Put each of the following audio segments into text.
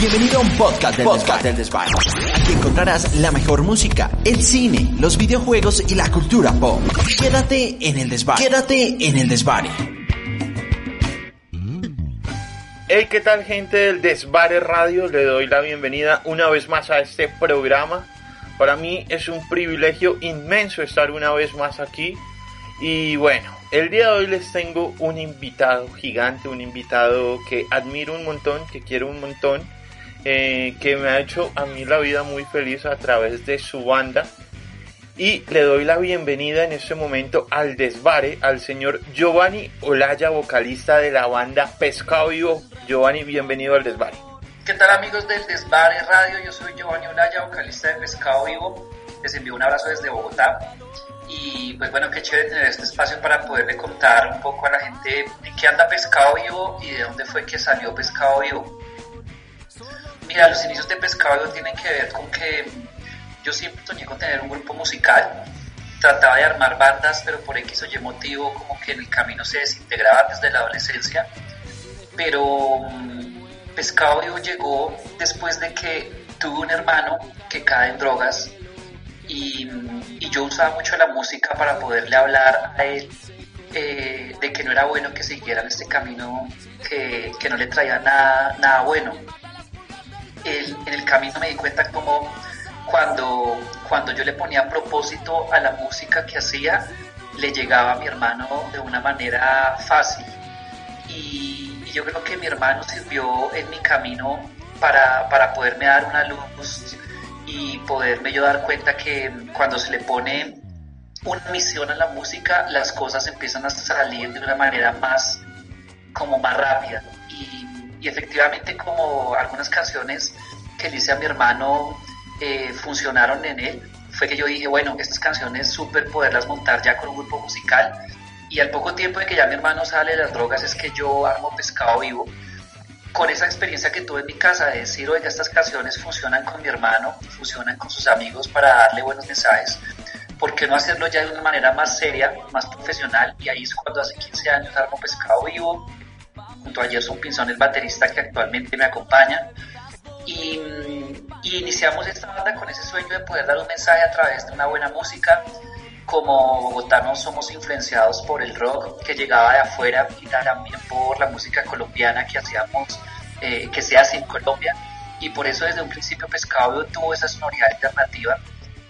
Bienvenido a un podcast del, podcast del Desván. Aquí encontrarás la mejor música, el cine, los videojuegos y la cultura pop. Quédate en el Desván. Quédate en el Desván. Hey, ¿qué tal gente del Desvare Radio? Le doy la bienvenida una vez más a este programa. Para mí es un privilegio inmenso estar una vez más aquí. Y bueno, el día de hoy les tengo un invitado gigante, un invitado que admiro un montón, que quiero un montón, eh, que me ha hecho a mí la vida muy feliz a través de su banda. Y le doy la bienvenida en este momento al desvare, al señor Giovanni Olaya, vocalista de la banda Pescado Vivo. Giovanni, bienvenido al desvare. ¿Qué tal amigos del Desvare Radio? Yo soy Giovanni Olaya, vocalista de Pescado Vivo. Les envío un abrazo desde Bogotá. Y pues bueno, qué chévere tener este espacio para poderle contar un poco a la gente en qué anda Pescado Vivo y de dónde fue que salió Pescado Vivo. Mira, los inicios de Pescado Vivo tienen que ver con que yo siempre soñé con tener un grupo musical. Trataba de armar bandas, pero por X o Y motivo como que en el camino se desintegraba desde la adolescencia. Pero mm, Pescado Vivo llegó después de que tuve un hermano que cae en drogas y, yo usaba mucho la música para poderle hablar a él eh, de que no era bueno que siguiera en este camino que, que no le traía nada, nada bueno. En el camino me di cuenta como cuando, cuando yo le ponía propósito a la música que hacía, le llegaba a mi hermano de una manera fácil. Y, y yo creo que mi hermano sirvió en mi camino para, para poderme dar una luz y poderme yo dar cuenta que cuando se le pone una misión a la música, las cosas empiezan a salir de una manera más, como más rápida. Y, efectivamente como algunas canciones que le hice a mi hermano eh, funcionaron en él, fue que yo dije, bueno, estas canciones súper poderlas montar ya con un grupo musical. Y al poco tiempo de que ya mi hermano sale de las drogas es que yo armo pescado vivo con esa experiencia que tuve en mi casa de decir, oiga, estas canciones funcionan con mi hermano, funcionan con sus amigos para darle buenos mensajes, ¿por qué no hacerlo ya de una manera más seria, más profesional? Y ahí es cuando hace 15 años armo Pescado Vivo, junto a Gerson Pinzón, el baterista que actualmente me acompaña, y, y iniciamos esta banda con ese sueño de poder dar un mensaje a través de una buena música, como bogotanos somos influenciados por el rock que llegaba de afuera y también por la música colombiana que hacíamos, eh, que se hace en Colombia. Y por eso desde un principio Pescado tuvo esa sonoridad alternativa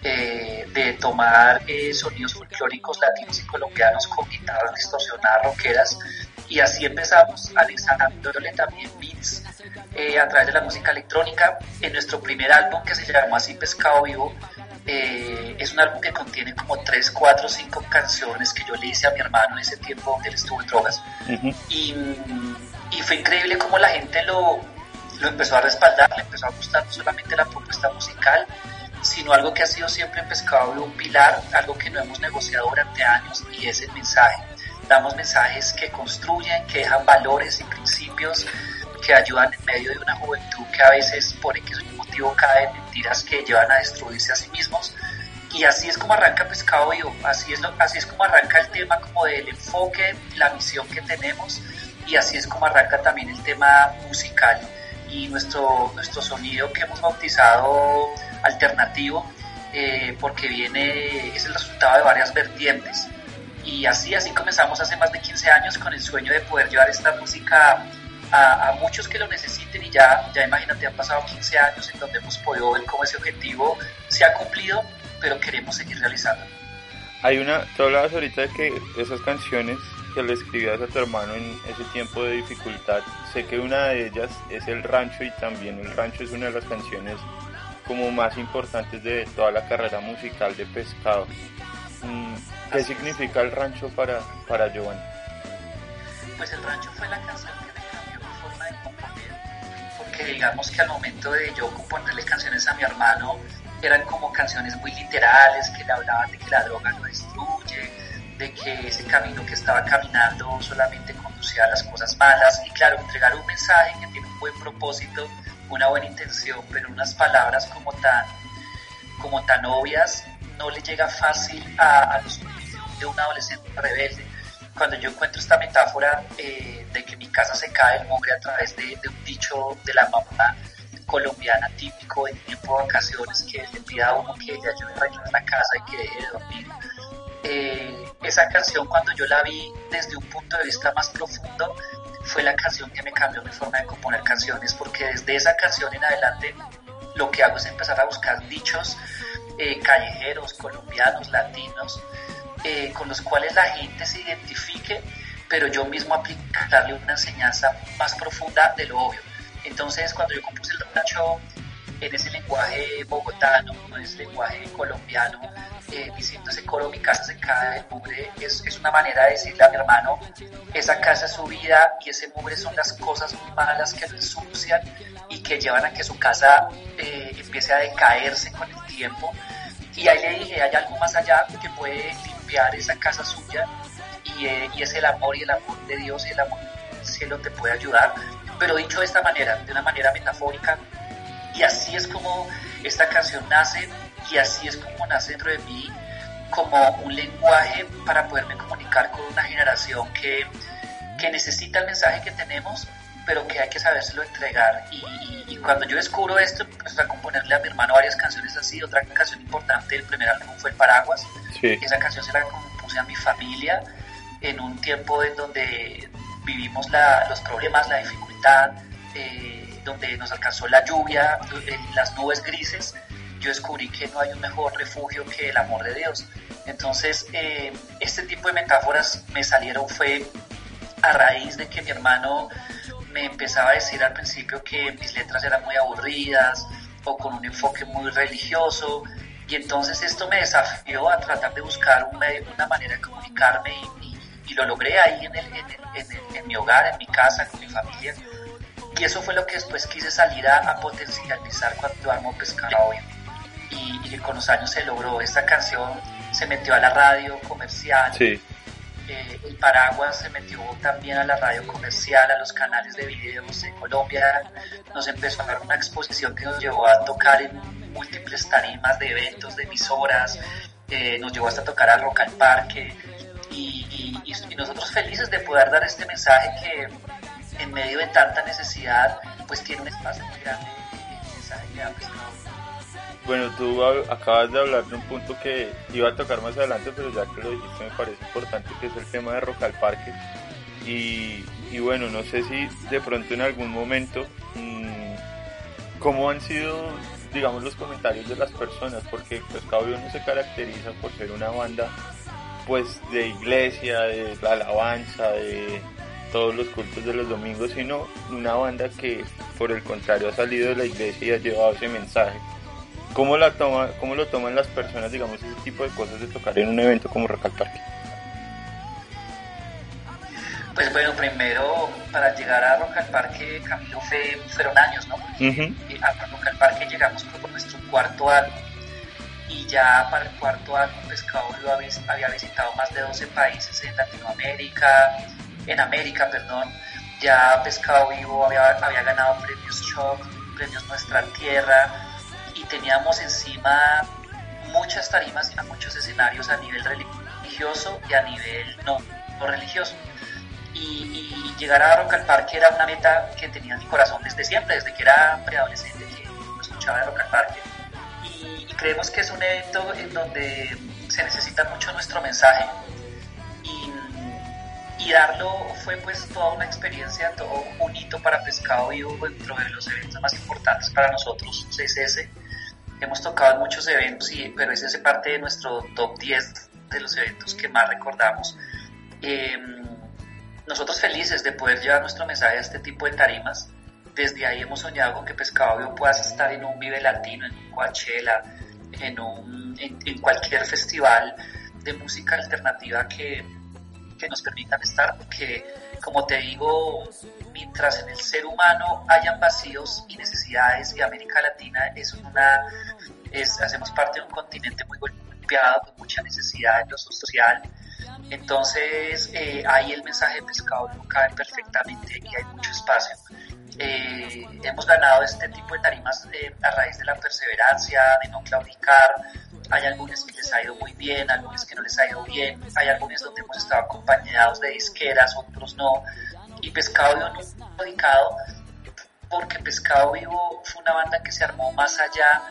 eh, de tomar eh, sonidos folclóricos latinos y colombianos con guitarras distorsionadas, rockeras. Y así empezamos anexándole también beats a través de la música electrónica. En nuestro primer álbum que se llamó así Pescado Vivo, eh, es un álbum que contiene como 3, 4, 5 canciones que yo le hice a mi hermano en ese tiempo donde él estuvo en drogas. Uh -huh. y, y, fue increíble cómo la gente lo, lo, empezó a respaldar, le empezó a gustar no solamente la propuesta musical, sino algo que ha sido siempre en Pescado un pilar, algo que no hemos negociado durante años y es el mensaje. Damos mensajes que construyen, que dejan valores y principios que ayudan en medio de una juventud que a veces por X motivo cae en mentiras que llevan a destruirse a sí mismos. Y así es como arranca Pescado Vivo, así es, lo, así es como arranca el tema como del enfoque, la misión que tenemos y así es como arranca también el tema musical y nuestro, nuestro sonido que hemos bautizado alternativo eh, porque viene, es el resultado de varias vertientes. Y así, así comenzamos hace más de 15 años con el sueño de poder llevar esta música a, a, muchos que lo necesiten y ya, ya imagínate, han pasado 15 años en donde hemos podido ver cómo ese objetivo se ha cumplido, pero queremos seguir realizando. Hay una, tú hablabas ahorita de que esas canciones que le escribías a tu hermano en ese tiempo de dificultad, sé que una de ellas es El Rancho y también El Rancho es una de las canciones como más importantes de toda la carrera musical de Pescado. ¿Qué Así significa El Rancho para, para Giovanni? Pues El Rancho fue la canción porque digamos que al momento de yo componerle canciones a mi hermano, eran como canciones muy literales que le hablaban de que la droga lo destruye, de que ese camino que estaba caminando solamente conducía a las cosas malas y claro, entregar un mensaje que tiene un buen propósito, una buena intención, pero unas palabras como tan, como tan obvias no le llega fácil a, los de un adolescente rebelde. Cuando yo encuentro esta metáfora eh, de que mi casa se cae el mugre a través de, un dicho de la mamá colombiana típico en tiempo de vacaciones que le pida a uno que le ayude a arreglar la casa y que deje de dormir. Eh, esa canción cuando yo la vi desde un punto de vista más profundo fue la canción que me cambió mi forma de componer canciones porque desde esa canción en adelante lo que hago es empezar a buscar dichos eh, callejeros, colombianos, latinos, eh, con los cuales la gente se identifique, pero yo mismo aplicarle una enseñanza más profunda de lo obvio. Entonces, cuando yo compuse el rancho en ese lenguaje bogotano, en ese lenguaje colombiano, eh, diciendo ese coro, mi casa se cae mugre, es, es, una manera de decirle a mi hermano, esa casa es su vida y ese mugre son las cosas malas que lo ensucian y que llevan a que su casa eh, empiece a decaerse con el tiempo. Y ahí le dije, hay algo más allá que puede limpiar esa casa suya y, eh, y es el amor y el amor de Dios y el amor del cielo te puede ayudar. Pero dicho de esta manera, de una manera metafórica, y así es como esta canción nace y así es como nace dentro de mí como un lenguaje para poderme comunicar con una generación que, que necesita el mensaje que tenemos, pero que hay que sabérselo entregar. Y, cuando yo descubro esto, empecé a componerle a mi hermano varias canciones así. Otra canción importante del primer álbum fue El Paraguas. Esa canción se la compuse a mi familia en un tiempo en donde vivimos la, los problemas, la dificultad. Eh, donde nos alcanzó la lluvia, las nubes grises, yo descubrí que no hay un mejor refugio que el amor de Dios. Entonces, eh, este tipo de metáforas me salieron fue a raíz de que mi hermano me empezaba a decir al principio que mis letras eran muy aburridas o con un enfoque muy religioso. Y entonces esto me desafió a tratar de buscar una manera de comunicarme y, lo logré ahí en, en mi hogar, en mi casa, con mi familia. Y eso fue lo que después quise salir a, potencializar cuando armó Pescado y, y, con los años se logró. Esta canción se metió a la radio comercial. Sí. Eh, el Paraguas se metió también a la radio comercial, a los canales de videos en Colombia. Nos empezó a dar una exposición que nos llevó a tocar en múltiples tarimas de eventos, de emisoras. Eh, nos llevó hasta tocar a Rock al Parque. y, nosotros felices de poder dar este mensaje que en medio de tanta necesidad, pues tiene un espacio muy grande mensaje ha Bueno, tú acabas de hablar de un punto que iba a tocar más adelante, pero ya que lo dijiste me parece importante, que es el tema de Rock al Parque. Y, bueno, no sé si de pronto en algún momento, mmm, cómo han sido, digamos, los comentarios de las personas, porque pues no se caracteriza por ser una banda pues de iglesia, de alabanza, de todos los cultos de los domingos, sino una banda que por el contrario ha salido de la iglesia y ha llevado ese mensaje. ¿Cómo, la toma, cómo lo toman las personas, digamos, ese tipo de cosas de tocar en un evento como Rock al Parque? Pues bueno, primero para llegar a Rock al Parque, Camilo, fue, fueron años, ¿no? A Rock al Parque llegamos por nuestro cuarto álbum y ya para el cuarto álbum Pescado había visitado más de 12 países en Latinoamérica, en América, perdón. Ya Pescado Vivo había, había ganado premios Shock, premios Nuestra Tierra y teníamos encima muchas tarimas y muchos escenarios a nivel religioso y a nivel no, no religioso. Y, llegar a Rock al Parque era una meta que tenía en mi corazón desde siempre, desde que era preadolescente que escuchaba de Rock al Parque. Y, y creemos que es un evento en donde se necesita mucho nuestro mensaje, y darlo fue pues toda una experiencia, todo un hito para Pescado Vivo dentro de los eventos más importantes para nosotros, CSS. Hemos tocado en muchos eventos, y, pero ese es parte de nuestro top 10 de los eventos que más recordamos. Em, nosotros felices de poder llevar nuestro mensaje a este tipo de tarimas. Desde ahí hemos soñado con que Pescado Vivo pueda estar en un Vive Latino, en un Coachella, en, un, en cualquier festival de música alternativa que, que nos permitan estar, porque como te digo, mientras en el ser humano hayan vacíos y necesidades, y América Latina es una, es, hacemos parte de un continente muy golpeado, con mucha necesidad en lo social, entonces eh, ahí el mensaje de pescado no cabe perfectamente y hay mucho espacio. Eh, hemos ganado este tipo de tarimas eh, a raíz de la perseverancia, de no claudicar. Hay algunos que les ha ido muy bien, algunos que no les ha ido bien. Hay algunos donde hemos estado acompañados de disqueras, otros no. Y Pescado Vivo no ha claudicado porque Pescado Vivo fue una banda que se armó más allá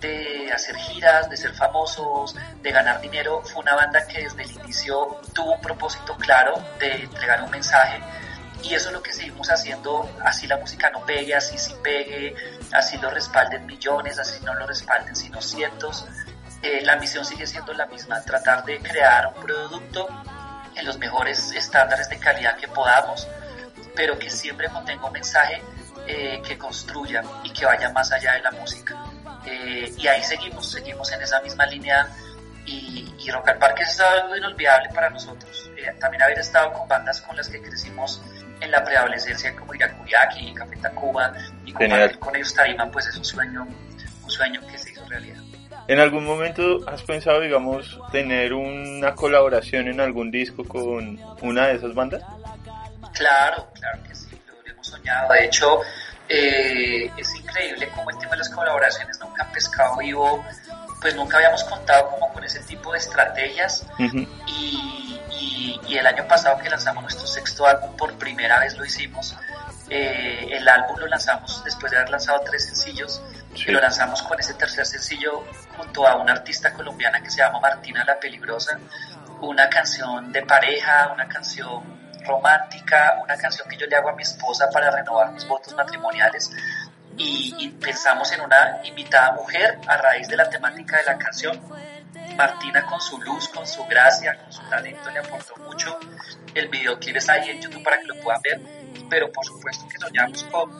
de hacer giras, de ser famosos, de ganar dinero. Fue una banda que desde el inicio tuvo un propósito claro de entregar un mensaje y eso es lo que seguimos haciendo, así la música no pegue, así sí pegue, así lo respalden millones, así no lo respalden sino cientos. Eh, la misión sigue siendo la misma, tratar de crear un producto en los mejores estándares de calidad que podamos, pero que siempre contenga un mensaje eh, que construya y que vaya más allá de la música. Eh, y ahí seguimos, seguimos en esa misma línea y, y Rock al Parque es algo inolvidable para nosotros. también haber estado con bandas con las que crecimos en la preadolescencia como ir a Curiaki, Café Tacuba y compartir con ellos tarima, pues es un sueño, un sueño que se hizo realidad. ¿En algún momento has pensado, digamos, tener una colaboración en algún disco con una de esas bandas? Claro, claro que sí, lo hemos soñado. De hecho, eh, es increíble cómo el tema de las colaboraciones nunca han pescado vivo, pues nunca habíamos contado como con ese tipo de estrategias y y, el año pasado que lanzamos nuestro sexto álbum, por primera vez lo hicimos. Eh, el álbum lo lanzamos después de haber lanzado tres sencillos y lo lanzamos con ese tercer sencillo junto a una artista colombiana que se llama Martina La Peligrosa, una canción de pareja, una canción romántica, una canción que yo le hago a mi esposa para renovar mis votos matrimoniales. Y, y pensamos en una invitada mujer a raíz de la temática de la canción. Martina con su luz, con su gracia, con su talento le aportó mucho. El videoclip está ahí en YouTube para que lo puedan ver, pero por supuesto que soñamos con,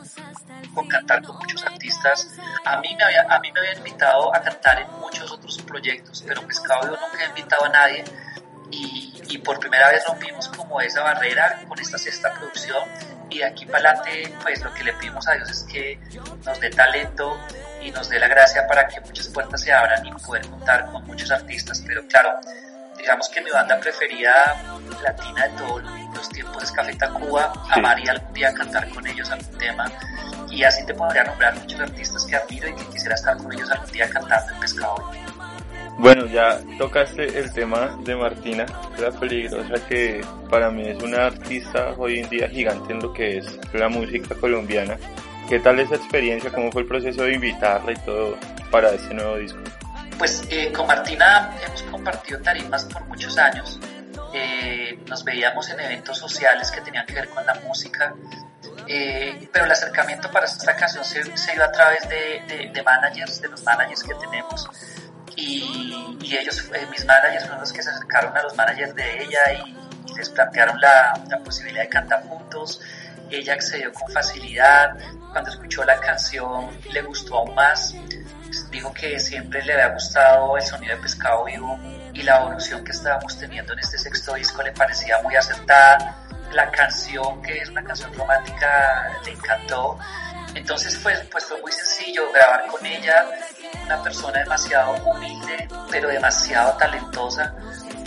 con cantar con muchos artistas. A mí, me había, a mí me había invitado a cantar en muchos otros proyectos, pero Pescado yo nunca he invitado a nadie. Y, y por primera vez rompimos como esa barrera con esta sexta producción. Y de aquí para adelante pues lo que le pedimos a Dios es que nos dé talento y nos dé la gracia para que muchas puertas se abran y poder contar con muchos artistas, pero claro, digamos que mi banda preferida latina de todos los tiempos es Café Tacuba, amaría algún día cantar con ellos algún tema y así te podría nombrar muchos artistas que admiro y que quisiera estar con ellos algún día cantando en Pescado. Bueno, ya tocaste el tema de Martina, la peligrosa, que para mí es una artista hoy en día gigante en lo que es la música colombiana. ¿Qué tal esa experiencia? ¿Cómo fue el proceso de invitarla y todo para este nuevo disco? Pues eh, con Martina hemos compartido tarimas por muchos años. Eh, nos veíamos en eventos sociales que tenían que ver con la música, eh, pero el acercamiento para esta canción se, dio a través de, de, managers, de los managers que tenemos. Y, y ellos, mis managers, fueron los que se acercaron a los managers de ella y, les plantearon la, la posibilidad de cantar juntos ella accedió con facilidad, cuando escuchó la canción le gustó aún más, dijo que siempre le había gustado el sonido de pescado vivo y la evolución que estábamos teniendo en este sexto disco le parecía muy acertada, la canción que es una canción romántica le encantó, entonces pues, pues fue muy sencillo grabar con ella, una persona demasiado humilde pero demasiado talentosa,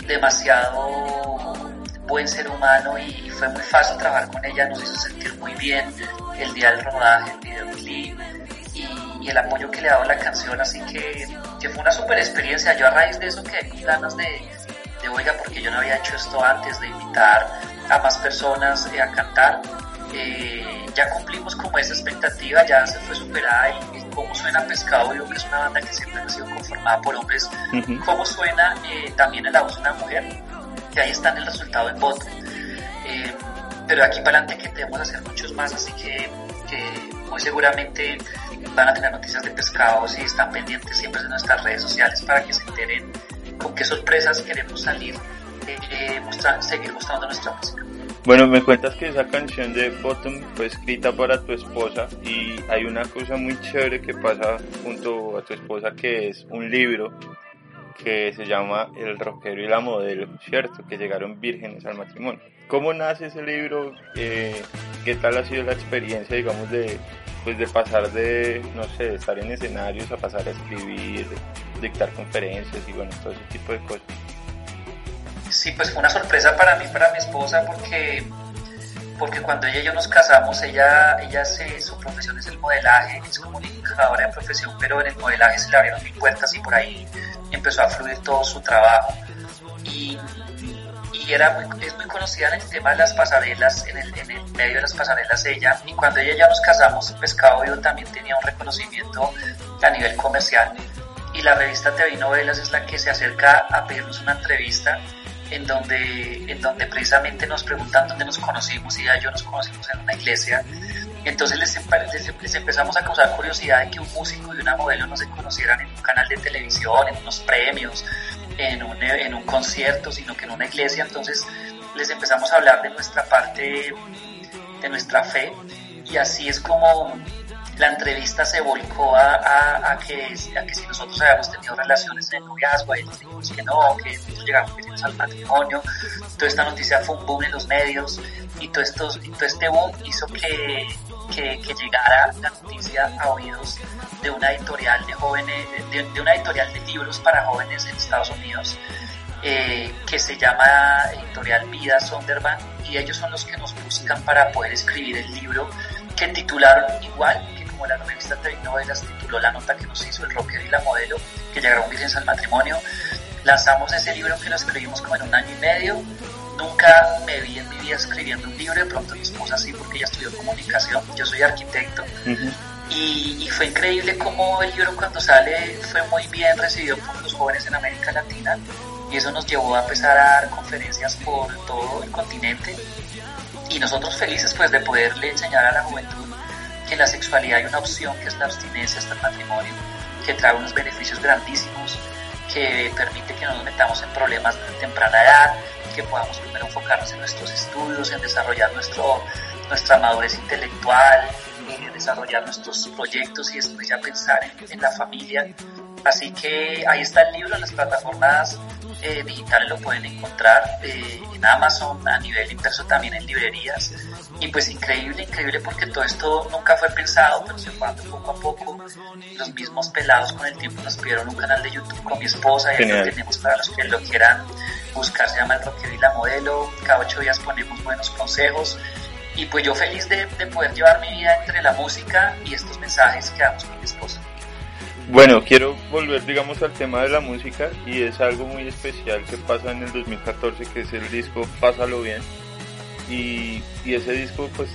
demasiado buen ser humano y fue muy fácil trabajar con ella, nos hizo sentir muy bien el día del rodaje, el videoclip y, el apoyo que le ha dado la canción, así que, que fue una super experiencia. Yo a raíz de eso quedé con ganas de, de, oiga, porque yo no había hecho esto antes, de invitar a más personas eh, a cantar. Eh, ya cumplimos como esa expectativa, ya se fue superada y, cómo suena Pescado Vivo, que es una banda que siempre ha sido conformada por hombres, cómo suena eh, también en la voz de una mujer ahí está el resultado del voto. Eh, pero aquí para adelante que debemos hacer muchos más, así que, muy seguramente van a tener noticias de pescados y están pendientes siempre de nuestras redes sociales para que se enteren con qué sorpresas queremos salir, eh, seguir mostrando nuestra música. Bueno, me cuentas que esa canción de Bottom fue escrita para tu esposa y hay una cosa muy chévere que pasa junto a tu esposa que es un libro que se llama El rockero y la modelo, ¿cierto? Que llegaron vírgenes al matrimonio. ¿Cómo nace ese libro? Eh, ¿Qué tal ha sido la experiencia, digamos, de, pues de pasar de, no sé, de estar en escenarios a pasar a escribir, dictar conferencias y bueno, todo ese tipo de cosas? Sí, pues fue una sorpresa para mí, para mi esposa, porque porque cuando ella y yo nos casamos, ella, ella se, su profesión es el modelaje, es comunicadora de profesión, pero en el modelaje se le abrieron mil puertas y por ahí empezó a fluir todo su trabajo. Y, y era muy, es muy conocida en el tema de las pasarelas, en el, en el medio de las pasarelas ella, y cuando ella ya nos casamos, Pescado Vivo también tenía un reconocimiento a nivel comercial. Y la revista TV Novelas es la que se acerca a pedirnos una entrevista en donde, en donde precisamente nos preguntan dónde nos conocimos y ya yo nos conocimos en una iglesia. Entonces les, les, empezamos a causar curiosidad de que un músico y una modelo no se conocieran en un canal de televisión, en unos premios, en un, en un concierto, sino que en una iglesia. Entonces les empezamos a hablar de nuestra parte, de nuestra fe y así es como la entrevista se volcó a, a, que, a que si nosotros habíamos tenido relaciones en el noviazgo, ahí dijimos que no, que nosotros llegamos al matrimonio. Toda esta noticia fue un boom en los medios y todo, esto, y todo este boom hizo que, que, que, llegara la noticia a oídos de una editorial de jóvenes, de, de una editorial de libros para jóvenes en Estados Unidos. Eh, que se llama Editorial Vida Sonderban y ellos son los que nos buscan para poder escribir el libro que titularon igual como la revista TV Novelas tituló la nota que nos hizo el rocker y la modelo, que llegaron virgens al matrimonio. Lanzamos ese libro que lo escribimos como en un año y medio. Nunca me vi en mi vida escribiendo un libro, de pronto mi esposa sí, porque ella estudió comunicación, yo soy arquitecto. y, y, fue increíble cómo el libro cuando sale fue muy bien recibido por los jóvenes en América Latina y eso nos llevó a empezar a dar conferencias por todo el continente y nosotros felices pues de poderle enseñar a la juventud que en la sexualidad hay una opción que es la abstinencia hasta el matrimonio, que trae unos beneficios grandísimos, que permite que no nos metamos en problemas de temprana edad, que podamos primero enfocarnos en nuestros estudios, en desarrollar nuestro, nuestra madurez intelectual, en desarrollar nuestros proyectos y después ya pensar en, la familia. Así que ahí está el libro en las plataformas eh, digitales, lo pueden encontrar eh, en Amazon, a nivel impreso también en librerías. Y pues increíble, increíble porque todo esto nunca fue pensado, pero se fue poco a poco. Los mismos pelados con el tiempo nos pidieron un canal de YouTube con mi esposa y lo tenemos para los que lo quieran buscar, se llama El Rockero y la Modelo. Cada ocho días ponemos buenos consejos. Y pues yo feliz de, de poder llevar mi vida entre la música y estos mensajes que damos con mi esposa. Bueno, quiero volver, digamos, al tema de la música y es algo muy especial que pasa en el 2014, que es el disco Pásalo Bien y, ese disco pues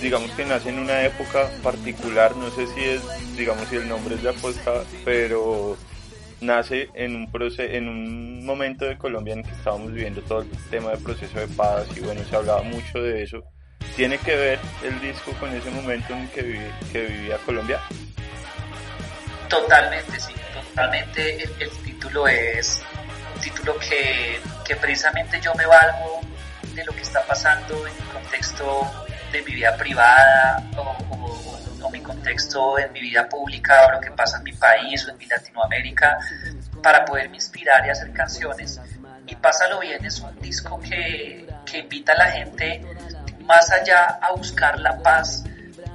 digamos que nace en una época particular, no sé si es, digamos si el nombre es de apuesta, pero nace en un proceso, en un momento de Colombia en que estábamos viviendo todo el tema de proceso de paz y bueno, se hablaba mucho de eso. ¿Tiene que ver el disco con ese momento en que, que vivía Colombia? Totalmente, sí, totalmente. El, título es un título que, que precisamente yo me valgo de lo que está pasando en mi contexto de mi vida privada o, mi contexto en mi vida pública o lo que pasa en mi país o en mi Latinoamérica para poderme inspirar y hacer canciones. Y Pásalo Bien es un disco que, que invita a la gente más allá a buscar la paz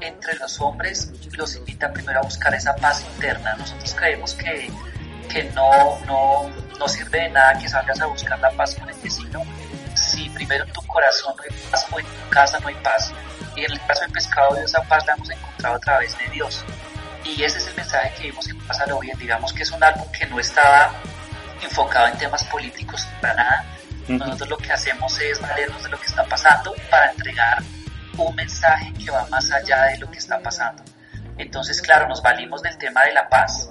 entre los hombres, los invita primero a buscar esa paz interna. Nosotros creemos que, que no, no, no sirve de nada que salgas a buscar la paz con el vecino primero en tu corazón no hay paz o en tu casa no hay paz. Y en el caso del pescado de esa paz la hemos encontrado a través de Dios. Y ese es el mensaje que vimos en Pásalo Bien. Digamos que es un álbum que no estaba enfocado en temas políticos para nada. Nosotros lo que hacemos es valernos de lo que está pasando para entregar un mensaje que va más allá de lo que está pasando. Entonces, claro, nos valimos del tema de la paz,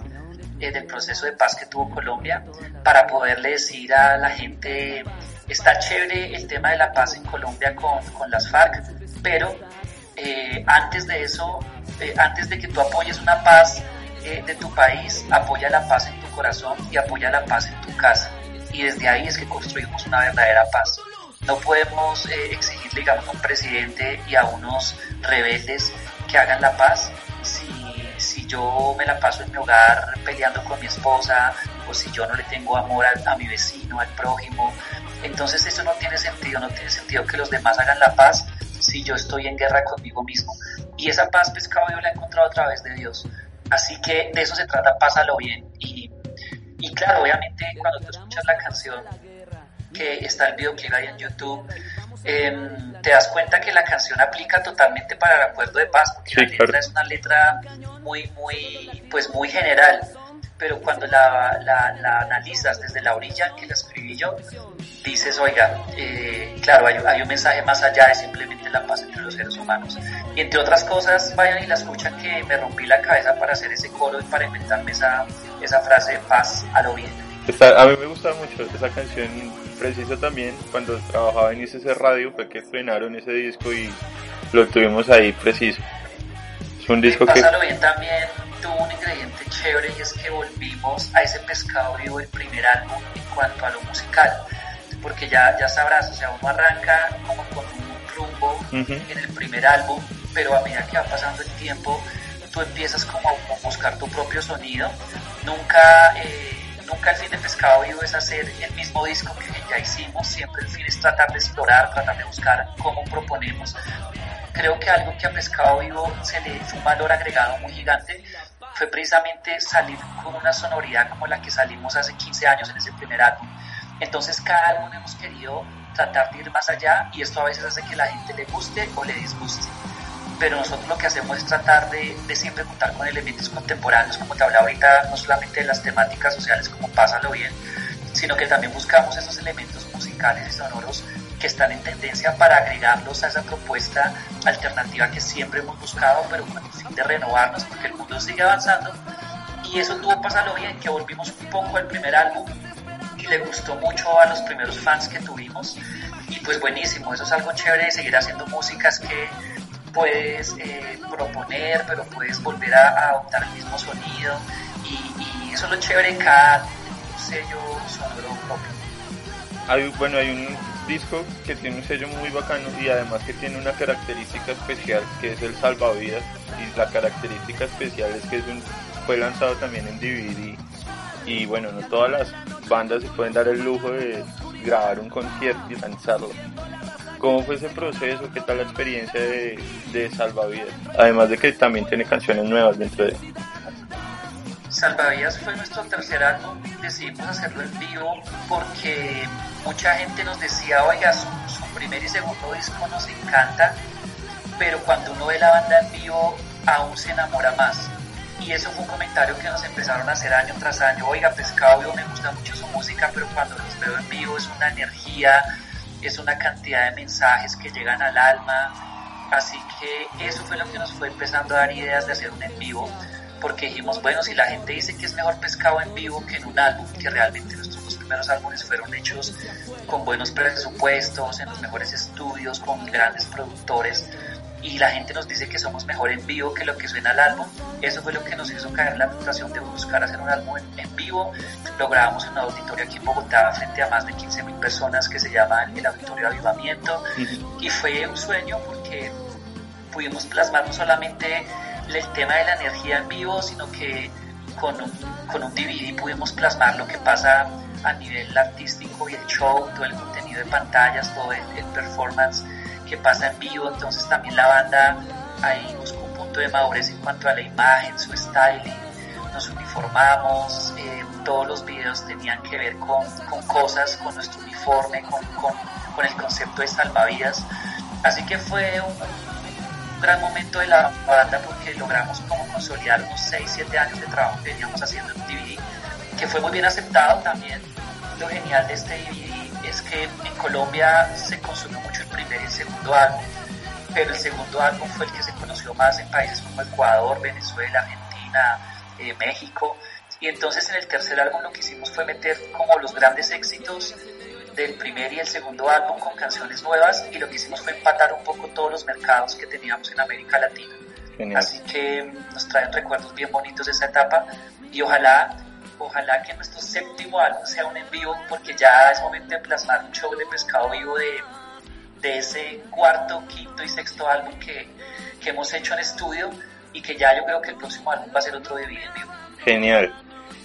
eh, del proceso de paz que tuvo Colombia, para poderle decir a la gente Está chévere el tema de la paz en Colombia con, con las FARC, pero eh, antes de eso, eh, antes de que tú apoyes una paz eh, de tu país, apoya la paz en tu corazón y apoya la paz en tu casa. Y desde ahí es que construimos una verdadera paz. No podemos exigirle, digamos, a un presidente y a unos rebeldes que hagan la paz si, si yo me la paso en mi hogar peleando con mi esposa, o si yo no le tengo amor a mi vecino, al prójimo. Entonces eso no tiene sentido, no tiene sentido que los demás hagan la paz si yo estoy en guerra conmigo mismo. Y esa paz pescado yo la he encontrado a través de Dios. Así que de eso se trata, pásalo bien. Y, y claro, obviamente cuando tú escuchas la canción, que está el videoclip ahí en YouTube, em, te das cuenta que la canción aplica totalmente para el acuerdo de paz, porque la letra es una letra muy, muy, pues muy general pero cuando la, la, analizas desde la orilla que la escribí yo, dices, oiga, eh, claro, hay, un mensaje más allá de simplemente la paz entre los seres humanos. Y entre otras cosas, vayan y la escuchan que me rompí la cabeza para hacer ese coro y para inventarme esa, esa frase de paz a lo bien. a mí me gusta mucho esa canción, preciso también, cuando trabajaba en ese Radio, fue que frenaron ese disco y lo tuvimos ahí preciso. Es un disco que... bien también tuvo un ingrediente chévere y es que volvimos a ese pescado vivo del primer álbum en cuanto a lo musical. Porque ya, ya sabrás, o sea, uno arranca como con un rumbo en el primer álbum, pero a medida que va pasando el tiempo, tú empiezas como a buscar tu propio sonido. Nunca, eh, nunca el fin de Pescado Vivo es hacer el mismo disco que ya hicimos, siempre el fin es tratar de explorar, tratar de buscar cómo proponemos. Creo que algo que a Pescado Vivo se le hizo un valor agregado muy gigante fue precisamente salir con una sonoridad como la que salimos hace 15 años en ese primer álbum. Entonces cada álbum hemos querido tratar de ir más allá y esto a veces hace que la gente le guste o le disguste. Pero nosotros lo que hacemos es tratar de, de siempre contar con elementos contemporáneos, como te hablaba ahorita, no solamente de las temáticas sociales como Pásalo Bien, sino que también buscamos esos elementos musicales y sonoros que están en tendencia para agregarlos a esa propuesta alternativa que siempre hemos buscado, pero con el fin de renovarnos, porque el mundo sigue avanzando. Y eso tuvo pasarlo bien, que volvimos un poco al primer álbum le gustó mucho a los primeros fans que tuvimos. Y pues buenísimo, eso es algo chévere de seguir haciendo músicas que puedes eh, proponer, pero puedes volver a, adoptar el mismo sonido. Y, eso es lo chévere cada sello sonoro propio. Hay, bueno, hay un disco que tiene un sello muy bacano y además que tiene una característica especial que es el salvavidas y la característica especial es que es fue lanzado también en DVD y bueno, no todas las bandas se pueden dar el lujo de grabar un concierto y lanzarlo. ¿Cómo fue ese proceso? ¿Qué tal la experiencia de, Salvavidas? Además de que también tiene canciones nuevas dentro de... Salvavidas fue nuestro tercer álbum, decidimos hacerlo en vivo porque mucha gente nos decía, oiga, su, primer y segundo disco nos encanta, pero cuando uno ve la banda en vivo aún se enamora más. Y eso fue un comentario que nos empezaron a hacer año tras año, oiga, Pescado Vivo me gusta mucho su música, pero cuando los veo en vivo es una energía, es una cantidad de mensajes que llegan al alma. Así que eso fue lo que nos fue empezando a dar ideas de hacer un en vivo porque dijimos, bueno, si la gente dice que es mejor pescado en vivo que en un álbum, que realmente nuestros dos primeros álbumes fueron hechos con buenos presupuestos, en los mejores estudios, con grandes productores, y la gente nos dice que somos mejor en vivo que lo que suena al álbum, eso fue lo que nos hizo caer en la tentación de buscar hacer un álbum en, vivo. Lo grabamos en un auditorio aquí en Bogotá frente a más de 15 mil personas que se llama el Auditorio Avivamiento, y fue un sueño porque pudimos plasmar no solamente el tema de la energía en vivo, sino que con un, con un DVD pudimos plasmar lo que pasa a nivel artístico y el show, todo el contenido de pantallas, todo el, performance que pasa en vivo. Entonces también la banda ahí buscó un punto de madurez en cuanto a la imagen, su styling, nos uniformamos, eh, todos los videos tenían que ver con, con cosas, con nuestro uniforme, con, con, con, el concepto de salvavidas. Así que fue un, un gran momento de la banda porque logramos como consolidar unos 6, 7 años de trabajo que veníamos haciendo en DVD, que fue muy bien aceptado también. Lo genial de este DVD es que en Colombia se consumió mucho el primer y el segundo álbum, pero el segundo álbum fue el que se conoció más en países como Ecuador, Venezuela, Argentina, eh, México. Y entonces en el tercer álbum lo que hicimos fue meter como los grandes éxitos del primer y el segundo álbum con canciones nuevas y lo que hicimos fue empatar un poco todos los mercados que teníamos en América Latina. Así que nos traen recuerdos bien bonitos de esa etapa y ojalá, ojalá que nuestro séptimo álbum sea un en vivo porque ya es momento de plasmar un show de pescado vivo de, de ese cuarto, quinto y sexto álbum que, que hemos hecho en estudio y que ya yo creo que el próximo álbum va a ser otro de en vivo. Genial.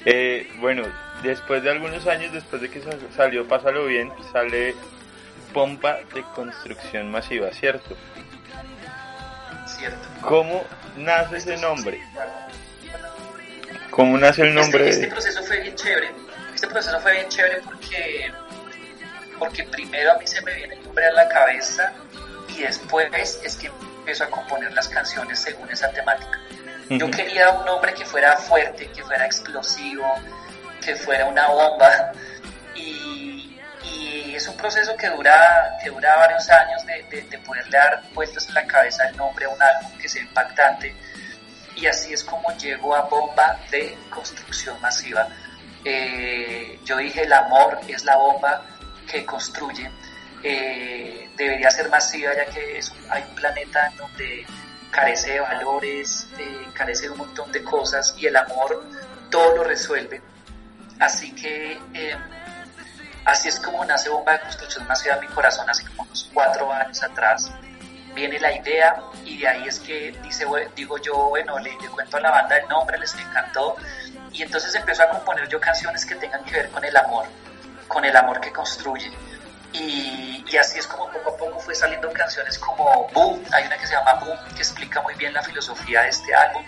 Eh, bueno, después de algunos años, después de que salió Pásalo Bien, sale Pompa de Construcción Masiva, ¿cierto? Cierto. ¿Cómo nace ese nombre? ¿Cómo nace el nombre? Este, este proceso fue bien chévere. Este proceso fue bien chévere porque, porque primero a mí se me viene el nombre a la cabeza y después es que empiezo a componer las canciones según esa temática. Yo quería un nombre que fuera fuerte, que fuera explosivo, que fuera una bomba. Y, y es un proceso que dura, que dura varios años de, de, poderle dar vueltas en la cabeza el nombre a un álbum que sea impactante. Y así es como llego a Bomba de Construcción Masiva. Eh, yo dije, el amor es la bomba que construye. Eh, debería ser masiva ya que es, hay un planeta en donde carece de valores, eh, carece de un montón de cosas y el amor todo lo resuelve. Así que eh, así es como nace Bomba de Construcción Masiva en mi corazón, hace como unos cuatro años atrás. Viene la idea y de ahí es que dice, digo yo, bueno, le, le cuento a la banda el nombre, les encantó. Y entonces empiezo a componer yo canciones que tengan que ver con el amor, con el amor que construye. Y, así es como poco a poco fue saliendo canciones como Boom, hay una que se llama Boom que explica muy bien la filosofía de este álbum,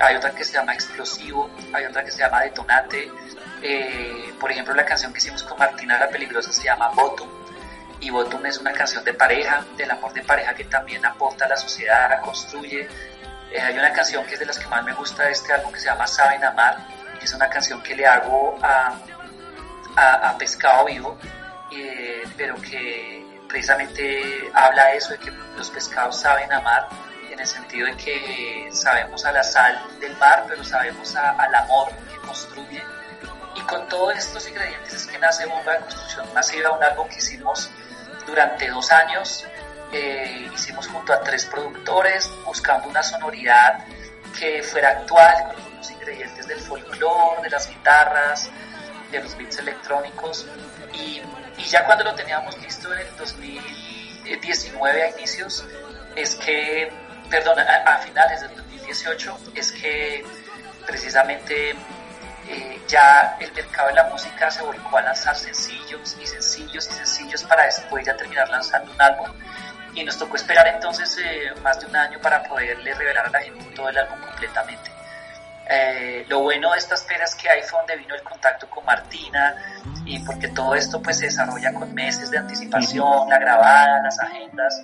hay otra que se llama Explosivo, hay otra que se llama Detonante, eh, por ejemplo la canción que hicimos con Martina la Peligrosa se llama Botum, y Botum es una canción de pareja, del amor de pareja que también aporta a la sociedad, construye. Eh, hay una canción que es de las que más me gusta de este álbum que se llama Saben Amar, que es una canción que le hago a, a, a Pescado Vivo, eh, pero que precisamente habla de eso, de que los pescados saben amar, en el sentido de que sabemos a la sal del mar, pero sabemos al amor que construye. Y con todos estos ingredientes es que nace Bomba de Construcción Masiva, un álbum que hicimos durante dos años. Eh, hicimos junto a tres productores, buscando una sonoridad que fuera actual, con los ingredientes del folclore, de las guitarras, de los beats electrónicos. Y y ya cuando lo teníamos listo en el 2019 a inicios, es que, perdón, a, finales del 2018, es que precisamente eh, ya el mercado de la música se volcó a lanzar sencillos y sencillos y sencillos para después ya terminar lanzando un álbum. Y nos tocó esperar entonces eh, más de un año para poderle revelar a la gente todo el álbum completamente. Eh, lo bueno de estas peras que hay fue donde vino el contacto con Martina y porque todo esto pues se desarrolla con meses de anticipación, la grabada, las agendas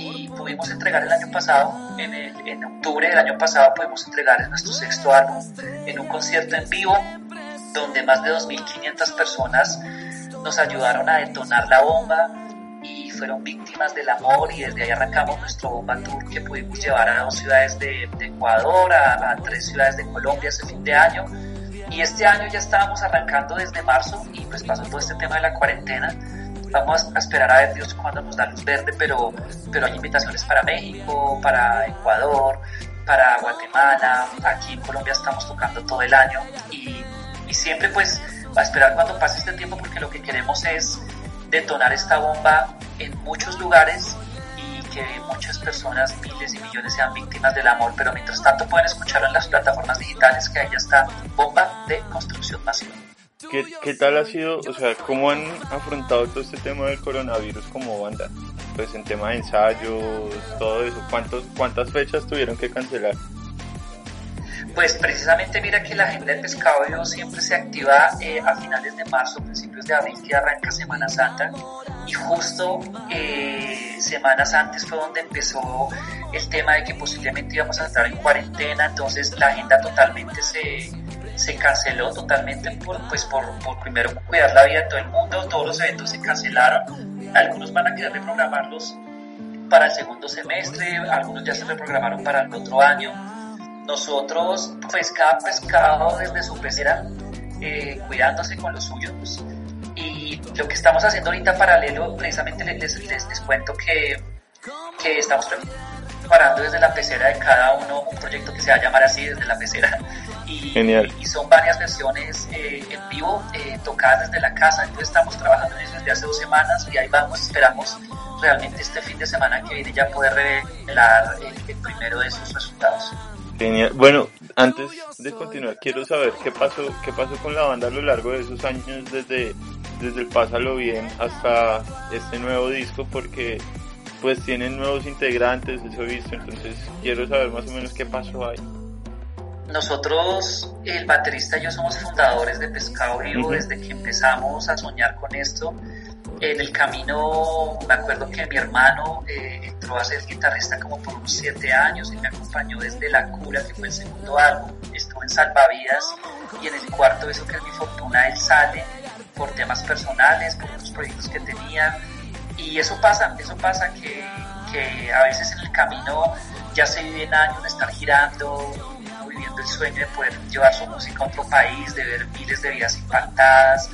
y pudimos entregar el año pasado, en, el, en octubre del año pasado pudimos entregar nuestro sexto álbum en un concierto en vivo donde más de 2.500 personas nos ayudaron a detonar la bomba, fueron víctimas del amor y desde ahí arrancamos nuestro bomba tour que pudimos llevar a dos ciudades de, Ecuador, a, tres ciudades de Colombia ese fin de año. Y este año ya estábamos arrancando desde marzo y pues pasó todo este tema de la cuarentena. Vamos a esperar a ver Dios cuándo nos da luz verde, pero, pero hay invitaciones para México, para Ecuador, para Guatemala. Aquí en Colombia estamos tocando todo el año y, y siempre pues a esperar cuando pase este tiempo porque lo que queremos es detonar esta bomba en muchos lugares y que muchas personas, miles y millones sean víctimas del amor, pero mientras tanto pueden escucharlo en las plataformas digitales que ahí está Bomba de Construcción Masiva. ¿Qué, ¿Qué, tal ha sido, o sea, cómo han afrontado todo este tema del coronavirus como banda? Pues en tema de ensayos, todo eso, ¿cuántos, ¿cuántas fechas tuvieron que cancelar? Pues precisamente mira que la agenda del pescado siempre se activa eh, a finales de marzo, principios de abril, que arranca Semana Santa. Y justo eh, semanas antes fue donde empezó el tema de que posiblemente íbamos a entrar en cuarentena, entonces la agenda totalmente se, se canceló totalmente por, pues por, por primero cuidar la vida de todo el mundo, todos los eventos se cancelaron, algunos van a quedar reprogramarlos para el segundo semestre, algunos ya se reprogramaron para el otro año nosotros, pues cada pescado desde su pecera, eh, cuidándose con los suyos. Y lo que estamos haciendo ahorita paralelo, precisamente les, les, les cuento que, que estamos preparando desde la pecera de cada uno un proyecto que se va a llamar así, desde la pecera. Y, Genial. y son varias versiones eh, en vivo, eh, tocadas desde la casa. Entonces estamos trabajando en eso desde hace dos semanas y ahí vamos, esperamos realmente este fin de semana que viene ya poder revelar el primero de esos resultados. Genial. Bueno, antes de continuar, quiero saber qué pasó, qué pasó con la banda a lo largo de esos años desde, desde el Pásalo Bien hasta este nuevo disco, porque pues tienen nuevos integrantes, eso he visto, entonces quiero saber más o menos qué pasó ahí. Nosotros, el baterista y yo somos fundadores de Pescado Vivo desde que empezamos a soñar con esto. En el camino, me acuerdo que mi hermano eh, entró a ser guitarrista como por unos siete años y me acompañó desde La Cura, que fue el segundo álbum. Estuvo en Salvavidas y en el cuarto, eso que es mi fortuna, él sale por temas personales, por otros proyectos que tenía. Y eso pasa, eso pasa que, que a veces en el camino ya se viven años de estar girando, viviendo el sueño de poder llevar su música a otro país, de ver miles de vidas impactadas.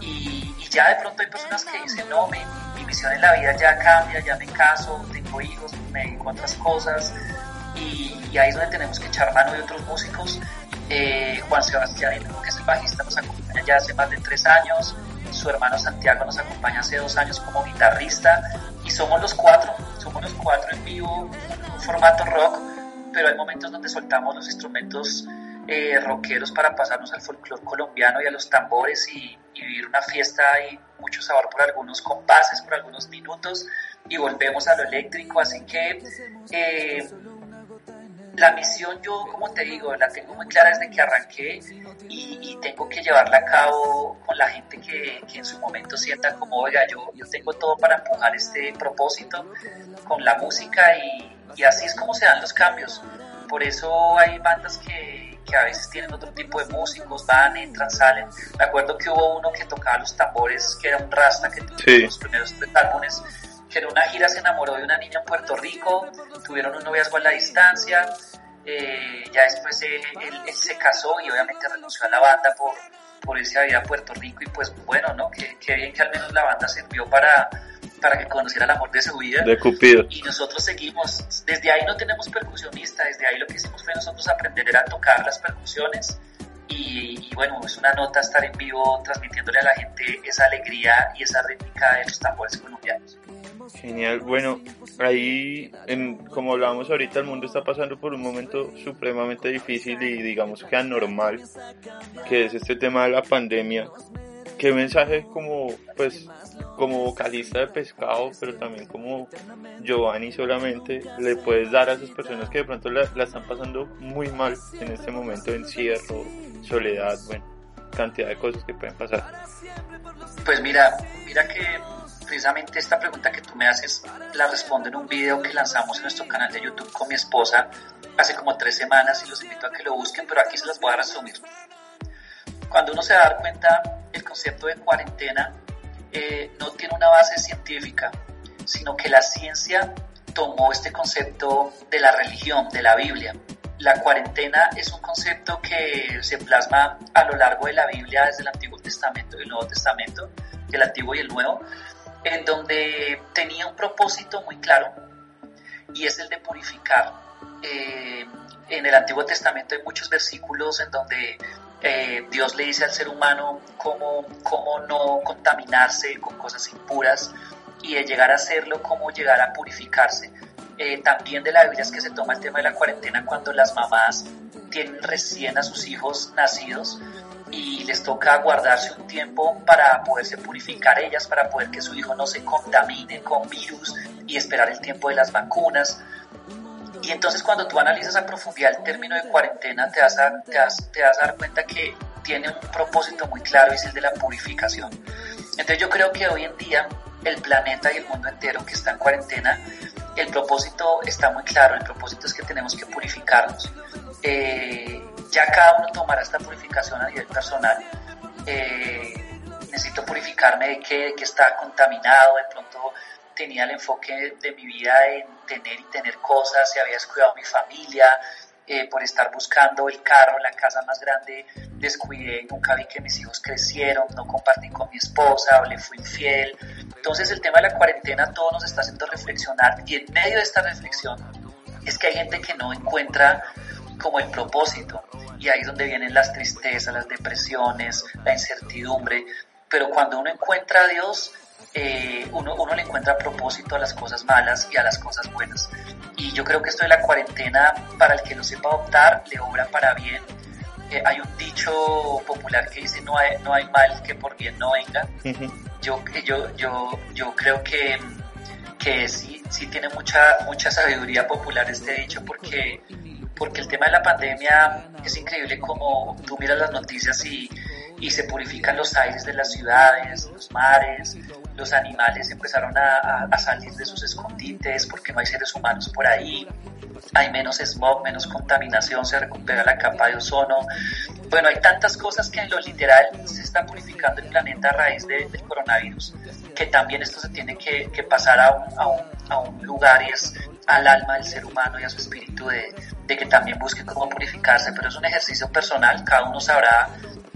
Y, ya de pronto hay personas que dicen, no, mi, mi, misión en la vida ya cambia, ya me caso, tengo hijos, me dedico a otras cosas. Y, ahí es donde tenemos que echar mano de otros músicos. Eh, Juan Sebastián, que es el bajista, nos acompaña ya hace más de tres años. Su hermano Santiago nos acompaña hace dos años como guitarrista. Y somos los cuatro, somos los cuatro en vivo, un formato rock pero hay momentos donde soltamos los instrumentos eh, rockeros para pasarnos al folclore colombiano y a los tambores y, vivir una fiesta y mucho sabor por algunos compases, por algunos minutos y volvemos a lo eléctrico. Así que eh, la misión yo, como te digo, la tengo muy clara desde que arranqué y, tengo que llevarla a cabo con la gente que, que, en su momento sienta como, oiga, yo, yo tengo todo para empujar este propósito con la música y, y así es como se dan los cambios. Por eso hay bandas que, que a veces tienen otro tipo de músicos, van, entran, salen. Me acuerdo que hubo uno que tocaba los tambores, que era un rasta, que tuvo los primeros tres álbumes, que en una gira se enamoró de una niña en Puerto Rico, tuvieron un noviazgo a la distancia, eh, ya después él, se casó y obviamente renunció a la banda por, por irse a a Puerto Rico y pues bueno, ¿no? Que, que bien que al menos la banda sirvió para para que conociera el amor de su vida. De Cupido. Y nosotros seguimos, desde ahí no tenemos percusionista, desde ahí lo que hicimos fue nosotros aprender a tocar las percusiones y, bueno, es una nota estar en vivo transmitiéndole a la gente esa alegría y esa rítmica de los tambores colombianos. Genial, bueno, ahí, en, como hablábamos ahorita, el mundo está pasando por un momento supremamente difícil y digamos que anormal, que es este tema de la pandemia. ¿Qué mensaje como, pues, como vocalista de pescado, pero también como Giovanni solamente, le puedes dar a esas personas que de pronto la, están pasando muy mal en este momento de encierro, soledad, bueno, cantidad de cosas que pueden pasar. Pues mira, mira que precisamente esta pregunta que tú me haces la respondo en un video que lanzamos en nuestro canal de YouTube con mi esposa hace como tres semanas y los invito a que lo busquen, pero aquí se las voy a resumir. Cuando uno se da cuenta el concepto de cuarentena eh, no tiene una base científica, sino que la ciencia tomó este concepto de la religión, de la Biblia. La cuarentena es un concepto que se plasma a lo largo de la Biblia desde el Antiguo Testamento y el Nuevo Testamento, el Antiguo y el Nuevo, en donde tenía un propósito muy claro y es el de purificar. Eh, en el Antiguo Testamento hay muchos versículos en donde eh, Dios le dice al ser humano cómo, cómo no contaminarse con cosas impuras y de llegar a hacerlo, cómo llegar a purificarse. Eh, también de la Biblia que se toma el tema de la cuarentena cuando las mamás tienen recién a sus hijos nacidos y les toca guardarse un tiempo para poderse purificar ellas, para poder que su hijo no se contamine con virus y esperar el tiempo de las vacunas. Y entonces cuando tú analizas a profundidad el término de cuarentena, te vas a, te te vas a dar cuenta que tiene un propósito muy claro y es el de la purificación. Entonces yo creo que hoy en día el planeta y el mundo entero que está en cuarentena, el propósito está muy claro, el propósito es que tenemos que purificarnos. Eh, ya cada uno tomará esta purificación a nivel personal. Eh, necesito purificarme de que, de que está contaminado, de pronto tenía el enfoque de mi vida en tener y tener cosas, se había descuidado mi familia, eh, por estar buscando el carro, la casa más grande, descuidé, nunca vi que mis hijos crecieron, no compartí con mi esposa, o le fui infiel. Entonces el tema de la cuarentena todo nos está haciendo reflexionar y en medio de esta reflexión es que hay gente que no encuentra como el propósito y ahí es donde vienen las tristezas, las depresiones, la incertidumbre, pero cuando uno encuentra a Dios, eh, uno, uno le encuentra propósito a las cosas malas y a las cosas buenas. y yo creo que esto de la cuarentena, para el que lo sepa adoptar, le obra para bien. Eh, hay un dicho popular que dice no hay, no hay mal que por bien no venga. yo, yo, yo, yo creo que, que sí, sí tiene mucha, mucha sabiduría popular este dicho porque, porque el tema de la pandemia es increíble como tú miras las noticias y, y se purifican los aires de las ciudades, los mares, los animales empezaron a, a, salir de sus escondites porque no hay seres humanos por ahí, hay menos smog, menos contaminación, se recupera la capa de ozono. Bueno, hay tantas cosas que en lo literal se está purificando el planeta a raíz de, del coronavirus, que también esto se tiene que, que pasar a un, a, un, a un, lugar y es al alma del ser humano y a su espíritu de, de que también busque cómo purificarse, pero es un ejercicio personal, cada uno sabrá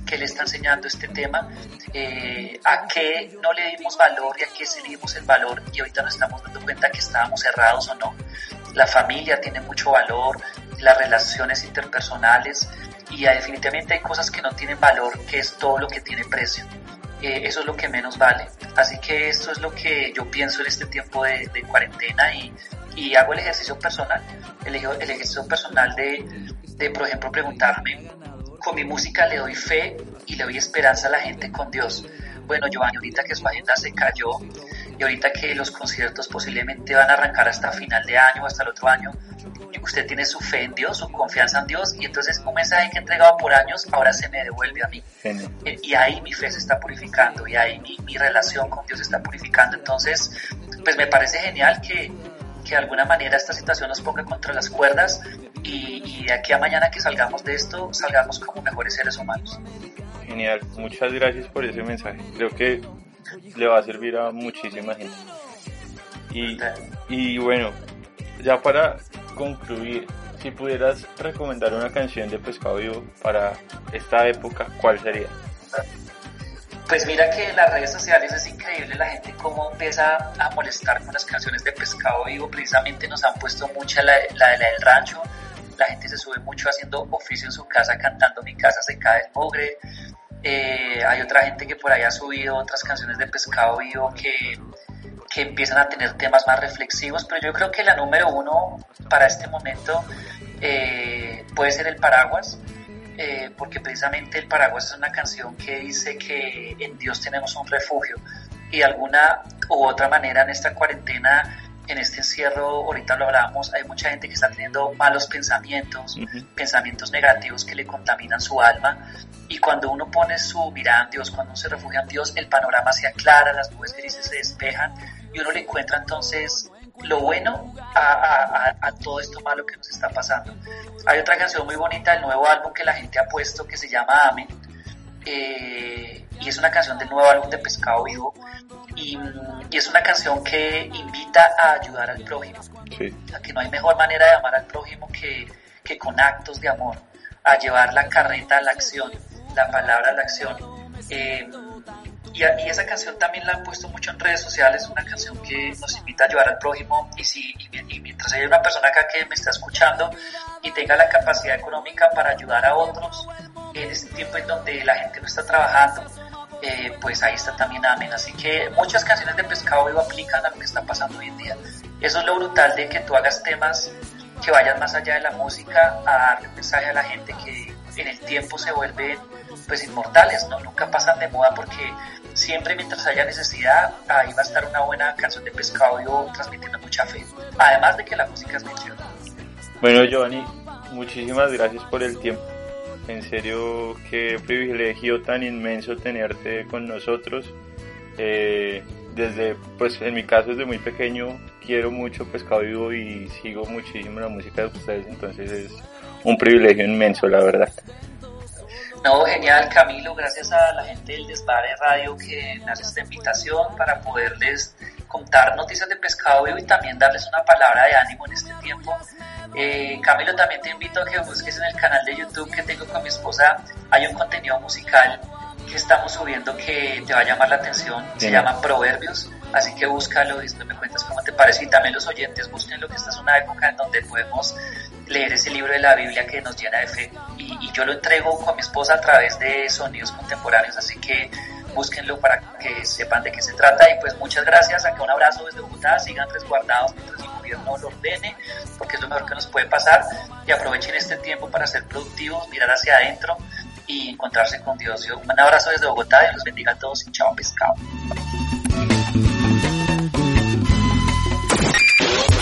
qué le está enseñando este tema, eh, a qué no le dimos valor y a qué se le dimos el valor y ahorita nos estamos dando cuenta que estábamos cerrados o no. La familia tiene mucho valor, las relaciones interpersonales y definitivamente hay cosas que no tienen valor, que es todo lo que tiene precio. Eh, eso es lo que menos vale. Así que esto es lo que yo pienso en este tiempo de, de cuarentena y, y, hago el ejercicio personal, el, el ejercicio personal de, de, por ejemplo, preguntarme con mi música le doy fe y le doy esperanza a la gente con Dios. Bueno, Giovanni, ahorita que su agenda se cayó y ahorita que los conciertos posiblemente van a arrancar hasta final de año o hasta el otro año, usted tiene su fe en Dios, su confianza en Dios y entonces un mensaje que he entregado por años ahora se me devuelve a mí. Y ahí mi fe se está purificando y ahí mi, mi relación con Dios se está purificando. Entonces, pues me parece genial que, que de alguna manera esta situación nos ponga contra las cuerdas y, y, de aquí a mañana que salgamos de esto, salgamos como mejores seres humanos. Genial, muchas gracias por ese mensaje. Creo que le va a servir a muchísima gente. Y, y bueno, ya para concluir, si pudieras recomendar una canción de Pescado Vivo para esta época, ¿cuál sería? Pues mira que las redes sociales es increíble la gente cómo empieza a molestar con las canciones de Pescado Vivo. Precisamente nos han puesto mucha la, la de la del rancho. La gente se sube mucho haciendo oficio en su casa cantando Mi casa se cae el. Eh, hay otra gente que por ahí ha subido otras canciones de Pescado Vivo que, que empiezan a tener temas más reflexivos, pero yo creo que la número uno para este momento eh, puede ser El Paraguas eh, porque precisamente El Paraguas es una canción que dice que en Dios tenemos un refugio y de alguna u otra manera en esta cuarentena, en este encierro, ahorita lo hablábamos, hay mucha gente que está teniendo malos pensamientos, uh -huh. pensamientos negativos que le contaminan su alma y cuando uno pone su mirada en Dios, cuando uno se refugia en Dios, el panorama se aclara, las nubes grises se despejan y uno le encuentra entonces lo bueno a, a, a, todo esto malo que nos está pasando. Hay otra canción muy bonita del nuevo álbum que la gente ha puesto que se llama Amén. Eh, y es una canción del nuevo álbum de Pescado Vivo y, y, es una canción que invita a ayudar al prójimo. Sí. A que no hay mejor manera de amar al prójimo que, que con actos de amor, a llevar la carreta a la acción, la palabra a la acción. Eh, y, y, esa canción también la han puesto mucho en redes sociales, una canción que nos invita a ayudar al prójimo y, si, y, y mientras hay una persona acá que me está escuchando y tenga la capacidad económica para ayudar a otros en este tiempo en donde la gente no está trabajando, eh, pues ahí está también Amén. Así que muchas canciones de Pescado Vivo aplican a lo que está pasando hoy en día. Eso es lo brutal de que tú hagas temas que vayan más allá de la música a darle un mensaje a la gente que en el tiempo se vuelven pues inmortales, ¿no? Nunca pasan de moda porque siempre mientras haya necesidad, ahí va a estar una buena canción de pescado vivo transmitiendo mucha fe. Además de que la música es mención. Bueno, Giovanni, muchísimas gracias por el tiempo. En serio, qué privilegio tan inmenso tenerte con nosotros. Eh, desde, pues en mi caso desde muy pequeño quiero mucho Pescado Vivo y sigo muchísimo la música de ustedes, entonces es un privilegio inmenso, la verdad. No, genial Camilo, gracias a la gente del Desvare Radio que me hace esta invitación para poderles contar noticias de pescado vivo y también darles una palabra de ánimo en este tiempo. Eh, Camilo, también te invito a que busques en el canal de YouTube que tengo con mi esposa, hay un contenido musical que estamos subiendo que te va a llamar la atención, se llama Proverbios, así que búscalo y me cuentas cómo te parece y también los oyentes busquen lo que esta es una época en donde podemos leer ese libro de la Biblia que nos llena de fe y, yo lo entrego con mi esposa a través de sonidos contemporáneos, así que búsquenlo para que sepan de qué se trata y pues muchas gracias, acá un abrazo desde Bogotá, sigan resguardados mientras gobierno lo ordene, porque es lo mejor que nos puede pasar, y aprovechen este tiempo para ser productivos, mirar hacia adentro y encontrarse con Dios. un abrazo desde Bogotá y los bendiga a todos y chao pescado.